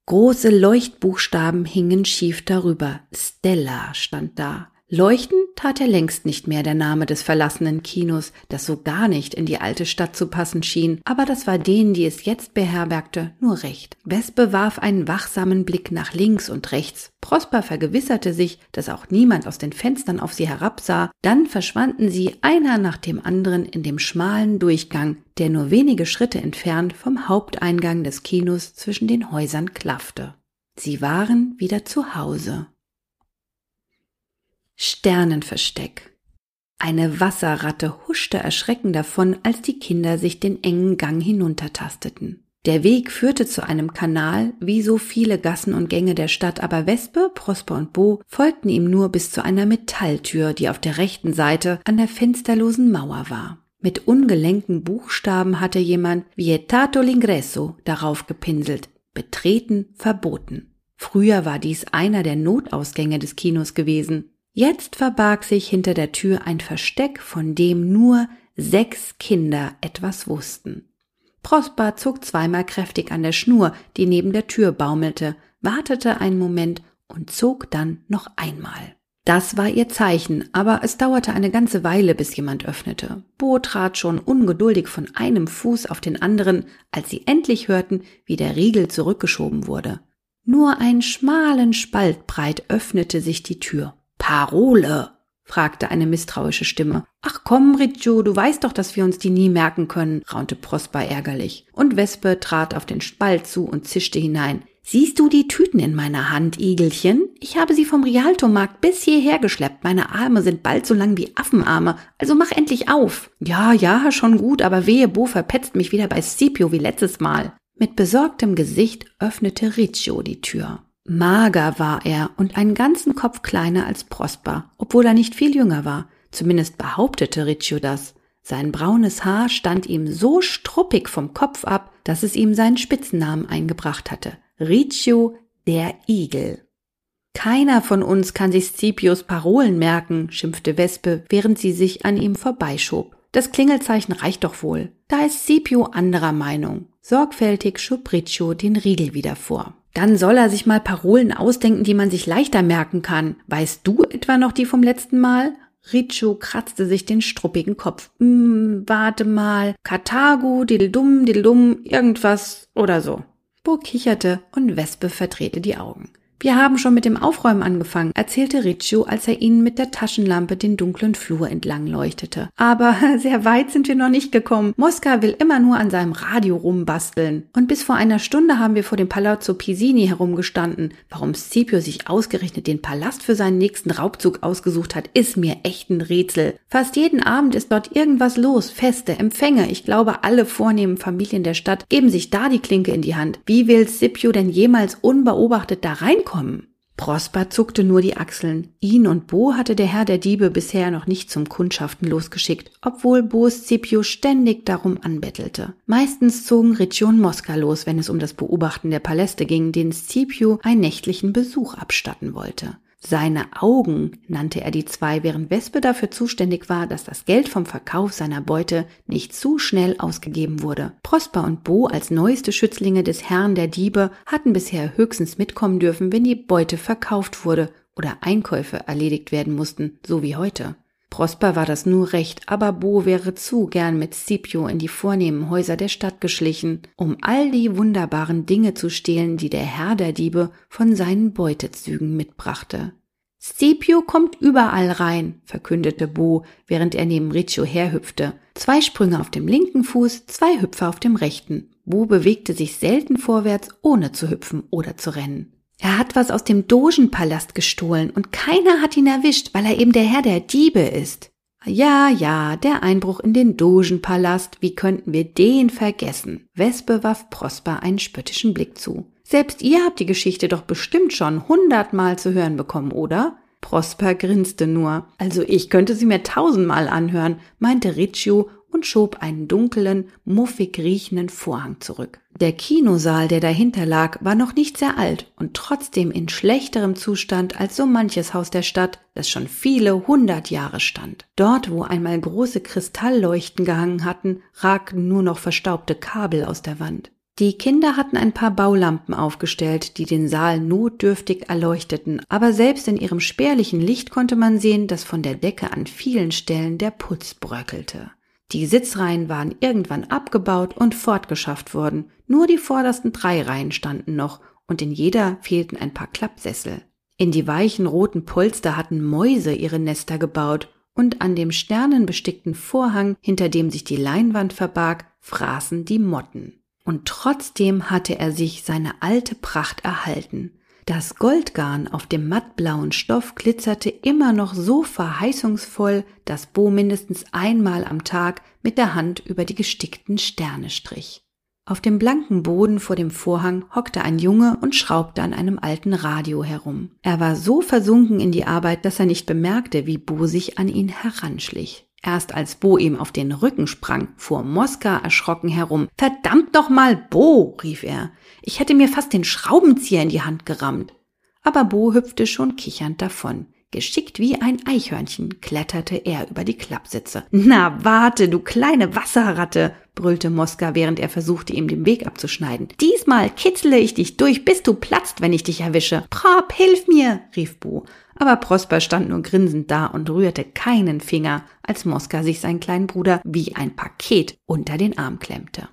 Große Leuchtbuchstaben hingen schief darüber. Stella stand da. Leuchten tat er längst nicht mehr der Name des verlassenen Kinos, das so gar nicht in die alte Stadt zu passen schien, aber das war denen, die es jetzt beherbergte, nur recht. Wespe warf einen wachsamen Blick nach links und rechts. Prosper vergewisserte sich, dass auch niemand aus den Fenstern auf sie herabsah, dann verschwanden sie einer nach dem anderen in dem schmalen Durchgang, der nur wenige Schritte entfernt vom Haupteingang des Kinos zwischen den Häusern klaffte. Sie waren wieder zu Hause. Sternenversteck. Eine Wasserratte huschte erschreckend davon, als die Kinder sich den engen Gang hinuntertasteten. Der Weg führte zu einem Kanal, wie so viele Gassen und Gänge der Stadt, aber Wespe, Prosper und Bo folgten ihm nur bis zu einer Metalltür, die auf der rechten Seite an der fensterlosen Mauer war. Mit ungelenken Buchstaben hatte jemand Vietato l'ingresso darauf gepinselt, betreten verboten. Früher war dies einer der Notausgänge des Kinos gewesen. Jetzt verbarg sich hinter der Tür ein Versteck, von dem nur sechs Kinder etwas wussten. Prosper zog zweimal kräftig an der Schnur, die neben der Tür baumelte, wartete einen Moment und zog dann noch einmal. Das war ihr Zeichen, aber es dauerte eine ganze Weile, bis jemand öffnete. Bo trat schon ungeduldig von einem Fuß auf den anderen, als sie endlich hörten, wie der Riegel zurückgeschoben wurde. Nur einen schmalen Spalt breit öffnete sich die Tür. Parole, fragte eine misstrauische Stimme. Ach komm, Riccio, du weißt doch, dass wir uns die nie merken können, raunte Prosper ärgerlich. Und Wespe trat auf den Spalt zu und zischte hinein. Siehst du die Tüten in meiner Hand, Igelchen? Ich habe sie vom Rialtomarkt bis hierher geschleppt. Meine Arme sind bald so lang wie Affenarme, also mach endlich auf. Ja, ja, schon gut, aber wehe, Bo verpetzt mich wieder bei Scipio wie letztes Mal. Mit besorgtem Gesicht öffnete Riccio die Tür. Mager war er und einen ganzen Kopf kleiner als Prosper, obwohl er nicht viel jünger war. Zumindest behauptete Riccio das. Sein braunes Haar stand ihm so struppig vom Kopf ab, dass es ihm seinen Spitzennamen eingebracht hatte. Riccio der Igel. Keiner von uns kann sich Scipios Parolen merken, schimpfte Wespe, während sie sich an ihm vorbeischob. Das Klingelzeichen reicht doch wohl. Da ist Scipio anderer Meinung. Sorgfältig schob Riccio den Riegel wieder vor. Dann soll er sich mal Parolen ausdenken, die man sich leichter merken kann. Weißt du etwa noch die vom letzten Mal? Riccio kratzte sich den struppigen Kopf. Hm, warte mal. Karthago, diddledum, diddledum, irgendwas oder so. Bo kicherte und Wespe verdrehte die Augen. Wir haben schon mit dem Aufräumen angefangen, erzählte Riccio, als er ihnen mit der Taschenlampe den dunklen Flur entlang leuchtete. Aber sehr weit sind wir noch nicht gekommen. Mosca will immer nur an seinem Radio rumbasteln. Und bis vor einer Stunde haben wir vor dem Palazzo Pisini herumgestanden. Warum Scipio sich ausgerechnet den Palast für seinen nächsten Raubzug ausgesucht hat, ist mir echt ein Rätsel. Fast jeden Abend ist dort irgendwas los, Feste, Empfänge. Ich glaube, alle vornehmen Familien der Stadt geben sich da die Klinke in die Hand. Wie will Scipio denn jemals unbeobachtet da reinkommen? Kommen. Prosper zuckte nur die Achseln. Ihn und Bo hatte der Herr der Diebe bisher noch nicht zum Kundschaften losgeschickt, obwohl Bo Scipio ständig darum anbettelte. Meistens zogen Riccio und Mosca los, wenn es um das Beobachten der Paläste ging, denen Scipio einen nächtlichen Besuch abstatten wollte. Seine Augen nannte er die zwei, während Wespe dafür zuständig war, dass das Geld vom Verkauf seiner Beute nicht zu schnell ausgegeben wurde. Prosper und Bo als neueste Schützlinge des Herrn der Diebe hatten bisher höchstens mitkommen dürfen, wenn die Beute verkauft wurde oder Einkäufe erledigt werden mussten, so wie heute. Prosper war das nur recht, aber Bo wäre zu gern mit Scipio in die vornehmen Häuser der Stadt geschlichen, um all die wunderbaren Dinge zu stehlen, die der Herr der Diebe von seinen Beutezügen mitbrachte. Scipio kommt überall rein, verkündete Bo, während er neben Riccio herhüpfte. Zwei Sprünge auf dem linken Fuß, zwei Hüpfer auf dem rechten. Bo bewegte sich selten vorwärts, ohne zu hüpfen oder zu rennen. Er hat was aus dem Dogenpalast gestohlen und keiner hat ihn erwischt, weil er eben der Herr der Diebe ist. Ja, ja, der Einbruch in den Dogenpalast, wie könnten wir den vergessen? Wespe warf Prosper einen spöttischen Blick zu. Selbst ihr habt die Geschichte doch bestimmt schon hundertmal zu hören bekommen, oder? Prosper grinste nur. Also ich könnte sie mir tausendmal anhören, meinte Riccio und schob einen dunklen, muffig riechenden Vorhang zurück. Der Kinosaal, der dahinter lag, war noch nicht sehr alt und trotzdem in schlechterem Zustand als so manches Haus der Stadt, das schon viele hundert Jahre stand. Dort, wo einmal große Kristallleuchten gehangen hatten, ragten nur noch verstaubte Kabel aus der Wand. Die Kinder hatten ein paar Baulampen aufgestellt, die den Saal notdürftig erleuchteten, aber selbst in ihrem spärlichen Licht konnte man sehen, dass von der Decke an vielen Stellen der Putz bröckelte. Die Sitzreihen waren irgendwann abgebaut und fortgeschafft worden, nur die vordersten drei Reihen standen noch, und in jeder fehlten ein paar Klappsessel. In die weichen roten Polster hatten Mäuse ihre Nester gebaut, und an dem sternenbestickten Vorhang, hinter dem sich die Leinwand verbarg, fraßen die Motten. Und trotzdem hatte er sich seine alte Pracht erhalten. Das Goldgarn auf dem mattblauen Stoff glitzerte immer noch so verheißungsvoll, dass Bo mindestens einmal am Tag mit der Hand über die gestickten Sterne strich. Auf dem blanken Boden vor dem Vorhang hockte ein Junge und schraubte an einem alten Radio herum. Er war so versunken in die Arbeit, dass er nicht bemerkte, wie Bo sich an ihn heranschlich. Erst als Bo ihm auf den Rücken sprang, fuhr Moska erschrocken herum. Verdammt noch mal, Bo, rief er. Ich hätte mir fast den Schraubenzieher in die Hand gerammt. Aber Bo hüpfte schon kichernd davon. Geschickt wie ein Eichhörnchen kletterte er über die Klappsitze. Na, warte, du kleine Wasserratte, brüllte Moska, während er versuchte, ihm den Weg abzuschneiden. Diesmal kitzle ich dich durch, bis du platzt, wenn ich dich erwische. Prop, hilf mir, rief Bo. Aber Prosper stand nur grinsend da und rührte keinen Finger, als Moska sich seinen kleinen Bruder wie ein Paket unter den Arm klemmte.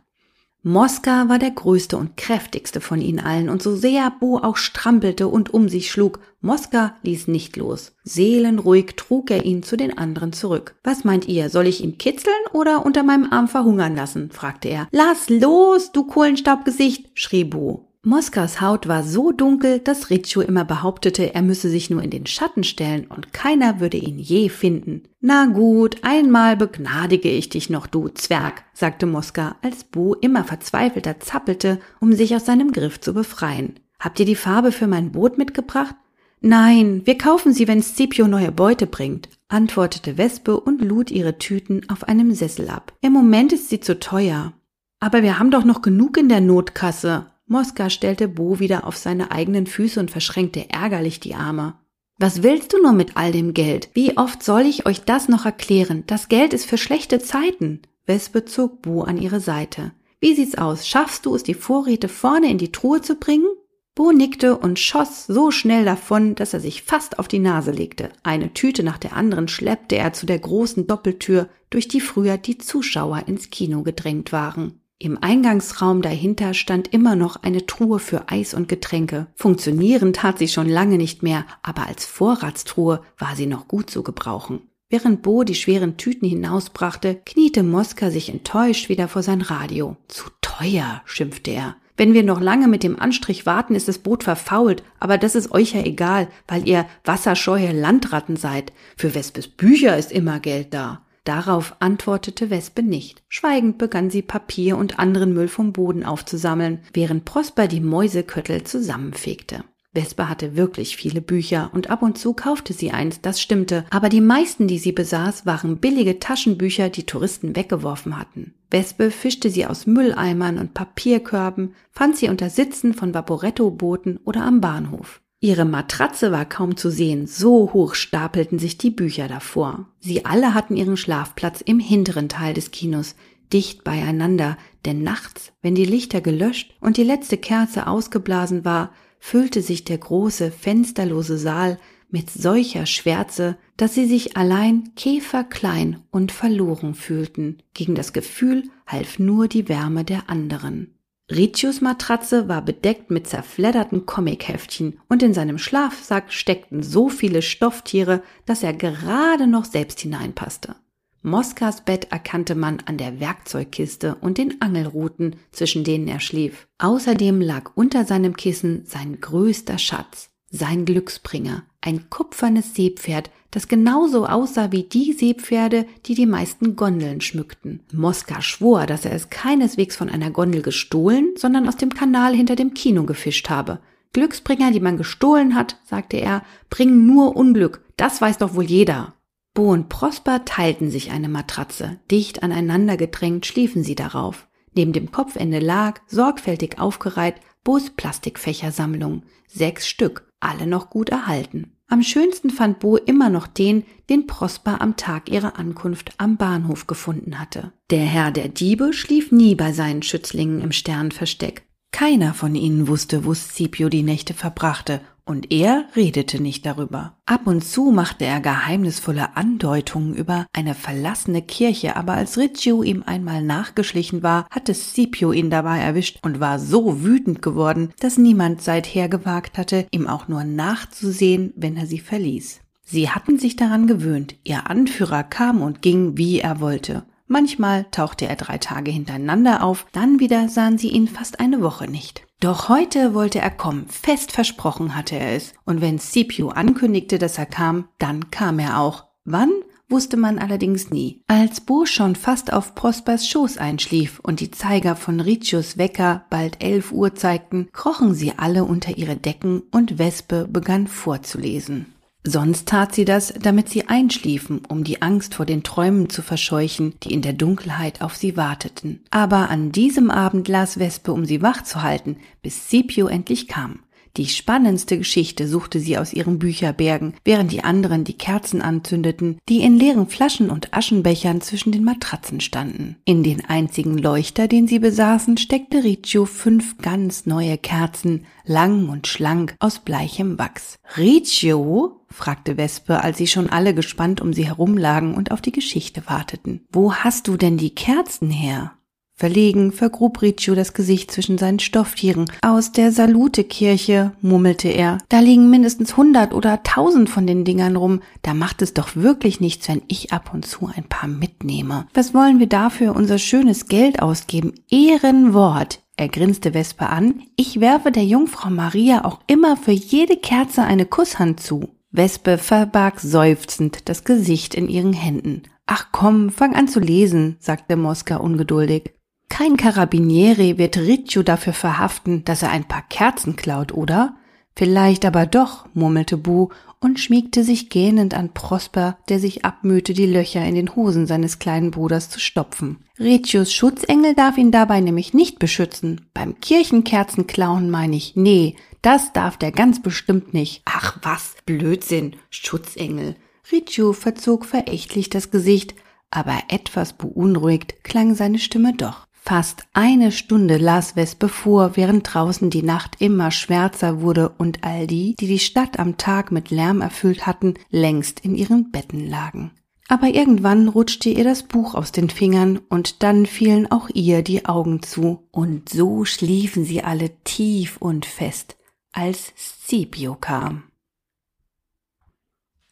Moska war der größte und kräftigste von ihnen allen, und so sehr Bo auch strampelte und um sich schlug, Moska ließ nicht los. Seelenruhig trug er ihn zu den anderen zurück. Was meint ihr, soll ich ihn kitzeln oder unter meinem Arm verhungern lassen? fragte er. Lass los, du Kohlenstaubgesicht, schrie Bo. Moskas Haut war so dunkel, dass Riccio immer behauptete, er müsse sich nur in den Schatten stellen und keiner würde ihn je finden. Na gut, einmal begnadige ich dich noch, du Zwerg, sagte Moska, als Bo immer verzweifelter zappelte, um sich aus seinem Griff zu befreien. Habt ihr die Farbe für mein Boot mitgebracht? Nein, wir kaufen sie, wenn Scipio neue Beute bringt, antwortete Wespe und lud ihre Tüten auf einem Sessel ab. Im Moment ist sie zu teuer. Aber wir haben doch noch genug in der Notkasse, Moska stellte Bo wieder auf seine eigenen Füße und verschränkte ärgerlich die Arme. Was willst du nur mit all dem Geld? Wie oft soll ich euch das noch erklären? Das Geld ist für schlechte Zeiten. Wespe zog Bo an ihre Seite. Wie sieht's aus? Schaffst du es, die Vorräte vorne in die Truhe zu bringen? Bo nickte und schoss so schnell davon, dass er sich fast auf die Nase legte. Eine Tüte nach der anderen schleppte er zu der großen Doppeltür, durch die früher die Zuschauer ins Kino gedrängt waren. Im Eingangsraum dahinter stand immer noch eine Truhe für Eis und Getränke. Funktionieren tat sie schon lange nicht mehr, aber als Vorratstruhe war sie noch gut zu gebrauchen. Während Bo die schweren Tüten hinausbrachte, kniete Moska sich enttäuscht wieder vor sein Radio. Zu teuer, schimpfte er. Wenn wir noch lange mit dem Anstrich warten, ist das Boot verfault, aber das ist euch ja egal, weil ihr wasserscheue Landratten seid. Für Wespes Bücher ist immer Geld da. Darauf antwortete Wespe nicht. Schweigend begann sie Papier und anderen Müll vom Boden aufzusammeln, während Prosper die Mäuseköttel zusammenfegte. Wespe hatte wirklich viele Bücher und ab und zu kaufte sie eins, das stimmte, aber die meisten, die sie besaß, waren billige Taschenbücher, die Touristen weggeworfen hatten. Wespe fischte sie aus Mülleimern und Papierkörben, fand sie unter Sitzen von Vaporetto-Booten oder am Bahnhof. Ihre Matratze war kaum zu sehen, so hoch stapelten sich die Bücher davor. Sie alle hatten ihren Schlafplatz im hinteren Teil des Kinos, dicht beieinander, denn nachts, wenn die Lichter gelöscht und die letzte Kerze ausgeblasen war, füllte sich der große, fensterlose Saal mit solcher Schwärze, dass sie sich allein käferklein und verloren fühlten. Gegen das Gefühl half nur die Wärme der anderen. Riccios Matratze war bedeckt mit zerfledderten Comicheftchen und in seinem Schlafsack steckten so viele Stofftiere, dass er gerade noch selbst hineinpasste. Moskas Bett erkannte man an der Werkzeugkiste und den Angelruten, zwischen denen er schlief. Außerdem lag unter seinem Kissen sein größter Schatz, sein Glücksbringer, ein kupfernes Seepferd, das genauso aussah wie die Seepferde, die die meisten Gondeln schmückten. Moska schwor, dass er es keineswegs von einer Gondel gestohlen, sondern aus dem Kanal hinter dem Kino gefischt habe. Glücksbringer, die man gestohlen hat, sagte er, bringen nur Unglück, das weiß doch wohl jeder. Bo und Prosper teilten sich eine Matratze, dicht aneinander gedrängt schliefen sie darauf. Neben dem Kopfende lag, sorgfältig aufgereiht, Bos Plastikfächersammlung, sechs Stück, alle noch gut erhalten. Am schönsten fand Bo immer noch den, den Prosper am Tag ihrer Ankunft am Bahnhof gefunden hatte. Der Herr der Diebe schlief nie bei seinen Schützlingen im Sternversteck. Keiner von ihnen wusste, wo Scipio die Nächte verbrachte, und er redete nicht darüber. Ab und zu machte er geheimnisvolle Andeutungen über eine verlassene Kirche, aber als Riccio ihm einmal nachgeschlichen war, hatte Scipio ihn dabei erwischt und war so wütend geworden, dass niemand seither gewagt hatte, ihm auch nur nachzusehen, wenn er sie verließ. Sie hatten sich daran gewöhnt, ihr Anführer kam und ging, wie er wollte. Manchmal tauchte er drei Tage hintereinander auf, dann wieder sahen sie ihn fast eine Woche nicht. Doch heute wollte er kommen, fest versprochen hatte er es, und wenn Scipio ankündigte, dass er kam, dann kam er auch. Wann? wusste man allerdings nie. Als Bo schon fast auf Prospers Schoß einschlief und die Zeiger von Riccios Wecker bald elf Uhr zeigten, krochen sie alle unter ihre Decken und Wespe begann vorzulesen. Sonst tat sie das, damit sie einschliefen, um die Angst vor den Träumen zu verscheuchen, die in der Dunkelheit auf sie warteten. Aber an diesem Abend las Wespe, um sie wach zu halten, bis Scipio endlich kam. Die spannendste Geschichte suchte sie aus ihren Bücherbergen, während die anderen die Kerzen anzündeten, die in leeren Flaschen und Aschenbechern zwischen den Matratzen standen. In den einzigen Leuchter, den sie besaßen, steckte Riccio fünf ganz neue Kerzen, lang und schlank, aus bleichem Wachs. Riccio? fragte Wespe, als sie schon alle gespannt um sie herumlagen und auf die Geschichte warteten. Wo hast du denn die Kerzen her? Verlegen vergrub Riccio das Gesicht zwischen seinen Stofftieren. Aus der Salutekirche, murmelte er. Da liegen mindestens hundert oder tausend von den Dingern rum. Da macht es doch wirklich nichts, wenn ich ab und zu ein paar mitnehme. Was wollen wir dafür unser schönes Geld ausgeben? Ehrenwort. Er grinste Vesper an. Ich werfe der Jungfrau Maria auch immer für jede Kerze eine Kusshand zu. Wespe verbarg seufzend das Gesicht in ihren Händen. Ach komm, fang an zu lesen, sagte Mosca ungeduldig. Kein Karabiniere wird Riccio dafür verhaften, dass er ein paar Kerzen klaut, oder? Vielleicht aber doch, murmelte Bu und schmiegte sich gähnend an Prosper, der sich abmühte, die Löcher in den Hosen seines kleinen Bruders zu stopfen. Riccios Schutzengel darf ihn dabei nämlich nicht beschützen. Beim Kirchenkerzenklauen meine ich, nee, das darf der ganz bestimmt nicht. Ach was, Blödsinn, Schutzengel. Riccio verzog verächtlich das Gesicht, aber etwas beunruhigt klang seine Stimme doch. Fast eine Stunde las Wespe vor, während draußen die Nacht immer schwärzer wurde und all die, die die Stadt am Tag mit Lärm erfüllt hatten, längst in ihren Betten lagen. Aber irgendwann rutschte ihr das Buch aus den Fingern und dann fielen auch ihr die Augen zu. Und so schliefen sie alle tief und fest, als Scipio kam.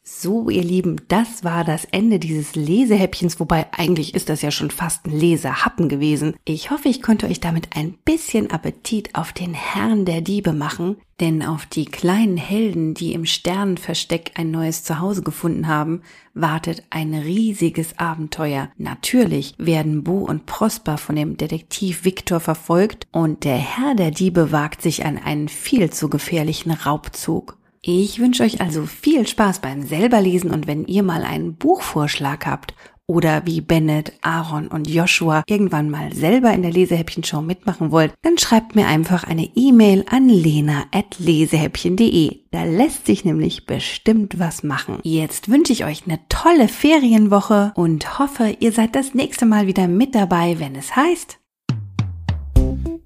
So, ihr Lieben, das war das Ende dieses Lesehäppchens, wobei eigentlich ist das ja schon fast ein Lesehappen gewesen. Ich hoffe, ich konnte euch damit ein bisschen Appetit auf den Herrn der Diebe machen, denn auf die kleinen Helden, die im Sternenversteck ein neues Zuhause gefunden haben, wartet ein riesiges Abenteuer. Natürlich werden Bo und Prosper von dem Detektiv Victor verfolgt und der Herr der Diebe wagt sich an einen viel zu gefährlichen Raubzug. Ich wünsche euch also viel Spaß beim selberlesen und wenn ihr mal einen Buchvorschlag habt oder wie Bennett, Aaron und Joshua irgendwann mal selber in der Lesehäppchen-Show mitmachen wollt, dann schreibt mir einfach eine E-Mail an lena.lesehäppchen.de. Da lässt sich nämlich bestimmt was machen. Jetzt wünsche ich euch eine tolle Ferienwoche und hoffe, ihr seid das nächste Mal wieder mit dabei, wenn es heißt